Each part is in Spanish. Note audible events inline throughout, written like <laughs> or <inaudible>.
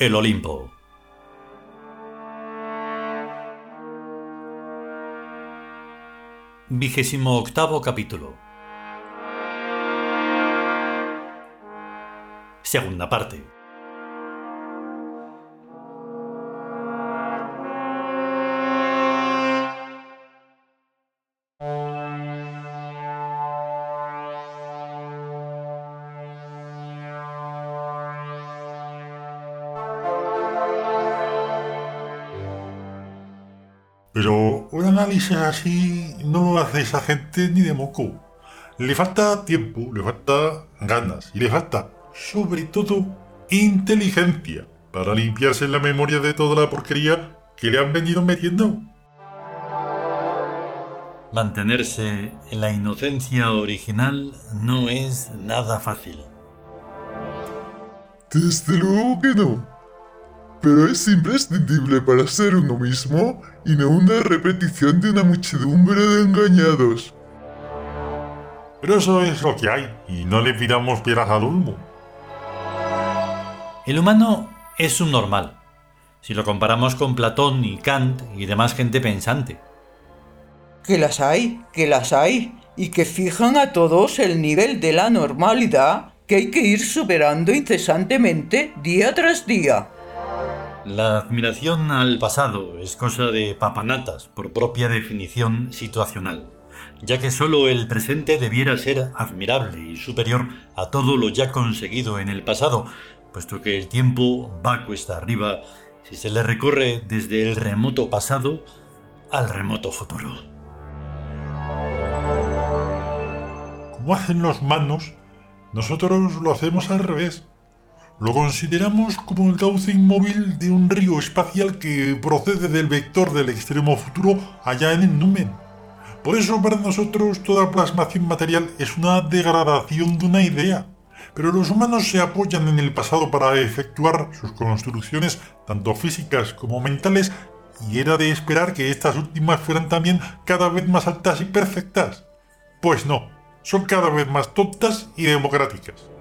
El Olimpo. Vigésimo octavo capítulo. Segunda parte. Pero un análisis así no lo hace esa gente ni de moco. Le falta tiempo, le falta ganas y le falta, sobre todo, inteligencia para limpiarse la memoria de toda la porquería que le han venido metiendo. Mantenerse en la inocencia original no es nada fácil. Desde luego que no pero es imprescindible para ser uno mismo y no una repetición de una muchedumbre de engañados. Pero eso es lo que hay, y no le pidamos piedras al olmo. El humano es un normal, si lo comparamos con Platón y Kant y demás gente pensante. Que las hay, que las hay, y que fijan a todos el nivel de la normalidad que hay que ir superando incesantemente día tras día. La admiración al pasado es cosa de papanatas, por propia definición situacional, ya que solo el presente debiera ser admirable y superior a todo lo ya conseguido en el pasado, puesto que el tiempo va cuesta arriba si se le recorre desde el remoto pasado al remoto futuro. Como hacen los manos, nosotros lo hacemos al revés. Lo consideramos como el cauce inmóvil de un río espacial que procede del vector del extremo futuro allá en el numen. Por eso para nosotros toda plasmación material es una degradación de una idea. Pero los humanos se apoyan en el pasado para efectuar sus construcciones tanto físicas como mentales y era de esperar que estas últimas fueran también cada vez más altas y perfectas. Pues no, son cada vez más tontas y democráticas.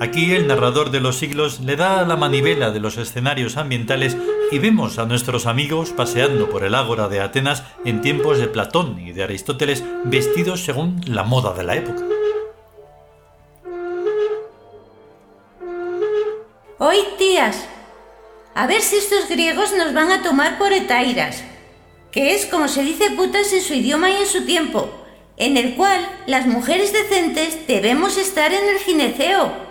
Aquí el narrador de los siglos le da la manivela de los escenarios ambientales y vemos a nuestros amigos paseando por el ágora de Atenas en tiempos de Platón y de Aristóteles vestidos según la moda de la época. Hoy, tías, a ver si estos griegos nos van a tomar por etairas, que es como se dice putas en su idioma y en su tiempo, en el cual las mujeres decentes debemos estar en el gineceo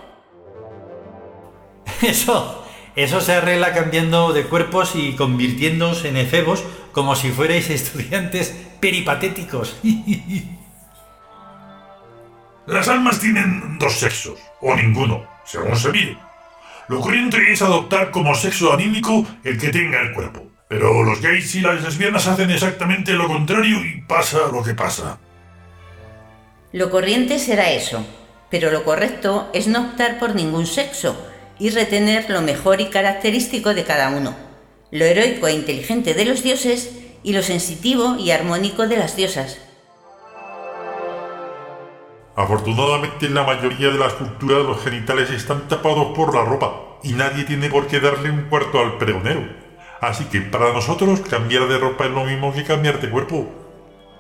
<laughs> Eso, eso se arregla cambiando de cuerpos y convirtiéndose en efebos como si fuerais estudiantes peripatéticos. <laughs> Las almas tienen dos sexos, o ninguno, según se mire. Lo corriente es adoptar como sexo anímico el que tenga el cuerpo. Pero los gays y las lesbianas hacen exactamente lo contrario y pasa lo que pasa. Lo corriente será eso, pero lo correcto es no optar por ningún sexo, y retener lo mejor y característico de cada uno, lo heroico e inteligente de los dioses y lo sensitivo y armónico de las diosas. Afortunadamente en la mayoría de las culturas los genitales están tapados por la ropa y nadie tiene por qué darle un cuarto al pregonero. Así que para nosotros cambiar de ropa es lo mismo que cambiar de cuerpo.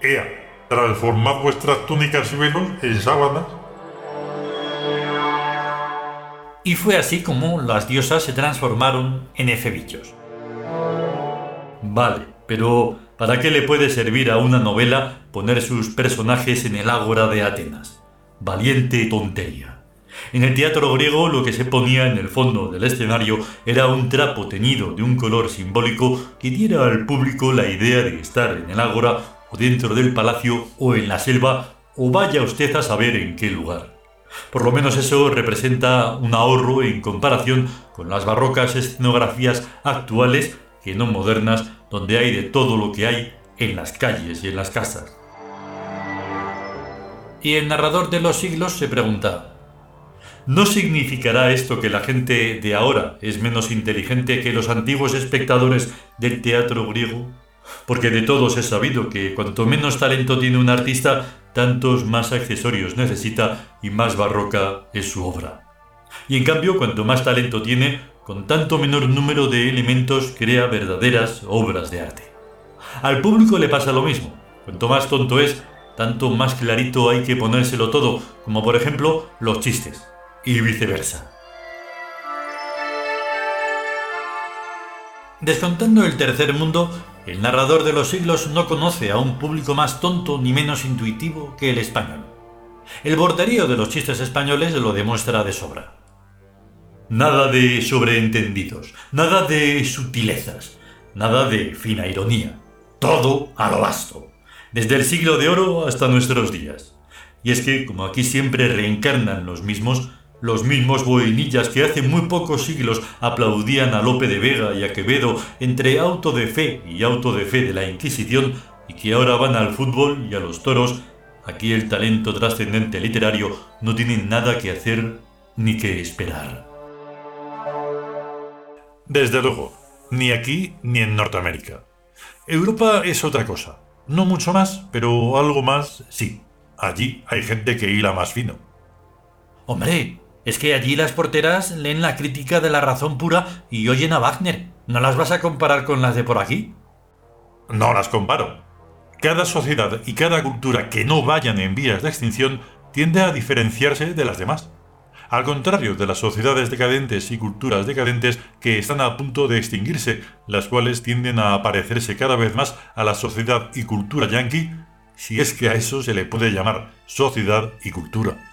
Ea, transformad vuestras túnicas y velos en sábanas y fue así como las diosas se transformaron en efebichos. Vale, pero ¿para qué le puede servir a una novela poner sus personajes en el ágora de Atenas? Valiente tontería. En el teatro griego lo que se ponía en el fondo del escenario era un trapo teñido de un color simbólico que diera al público la idea de estar en el ágora o dentro del palacio o en la selva o vaya usted a saber en qué lugar. Por lo menos eso representa un ahorro en comparación con las barrocas escenografías actuales, que no modernas, donde hay de todo lo que hay en las calles y en las casas. Y el narrador de los siglos se pregunta, ¿no significará esto que la gente de ahora es menos inteligente que los antiguos espectadores del teatro griego? Porque de todos es sabido que cuanto menos talento tiene un artista, tantos más accesorios necesita y más barroca es su obra. Y en cambio, cuanto más talento tiene, con tanto menor número de elementos crea verdaderas obras de arte. Al público le pasa lo mismo. Cuanto más tonto es, tanto más clarito hay que ponérselo todo, como por ejemplo los chistes, y viceversa. Descontando el tercer mundo, el narrador de los siglos no conoce a un público más tonto ni menos intuitivo que el español. El borderío de los chistes españoles lo demuestra de sobra. Nada de sobreentendidos, nada de sutilezas, nada de fina ironía. Todo a lo vasto, desde el siglo de oro hasta nuestros días. Y es que, como aquí siempre reencarnan los mismos, los mismos boinillas que hace muy pocos siglos aplaudían a Lope de Vega y a Quevedo entre auto de fe y auto de fe de la Inquisición y que ahora van al fútbol y a los toros, aquí el talento trascendente literario no tiene nada que hacer ni que esperar. Desde luego, ni aquí ni en Norteamérica. Europa es otra cosa. No mucho más, pero algo más sí. Allí hay gente que hila más fino. Hombre, es que allí las porteras leen la crítica de la razón pura y oyen a Wagner. ¿No las vas a comparar con las de por aquí? No las comparo. Cada sociedad y cada cultura que no vayan en vías de extinción tiende a diferenciarse de las demás. Al contrario de las sociedades decadentes y culturas decadentes que están a punto de extinguirse, las cuales tienden a parecerse cada vez más a la sociedad y cultura yanqui, si es que a eso se le puede llamar sociedad y cultura.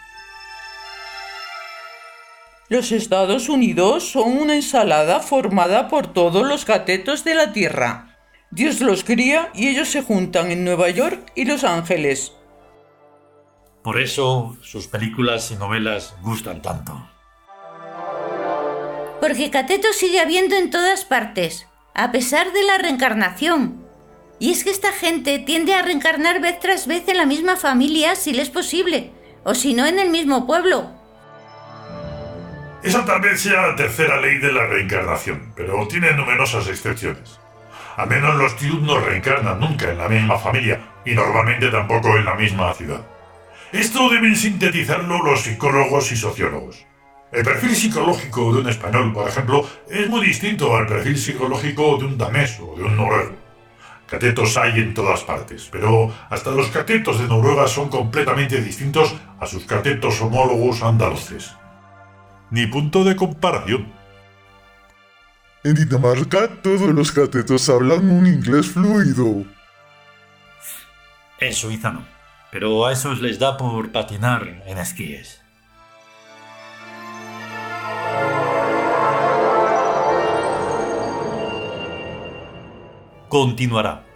Los Estados Unidos son una ensalada formada por todos los catetos de la Tierra. Dios los cría y ellos se juntan en Nueva York y Los Ángeles. Por eso sus películas y novelas gustan tanto. Porque cateto sigue habiendo en todas partes, a pesar de la reencarnación. Y es que esta gente tiende a reencarnar vez tras vez en la misma familia si le es posible, o si no en el mismo pueblo, esa tal vez sea la tercera ley de la reencarnación, pero tiene numerosas excepciones. Al menos los Tiud no reencarnan nunca en la misma familia y normalmente tampoco en la misma ciudad. Esto deben sintetizarlo los psicólogos y sociólogos. El perfil psicológico de un español, por ejemplo, es muy distinto al perfil psicológico de un danés o de un noruego. Catetos hay en todas partes, pero hasta los catetos de Noruega son completamente distintos a sus catetos homólogos andaluces ni punto de comparación. En Dinamarca todos los catetos hablan un inglés fluido. En Suiza no, pero a esos les da por patinar en esquíes. Continuará.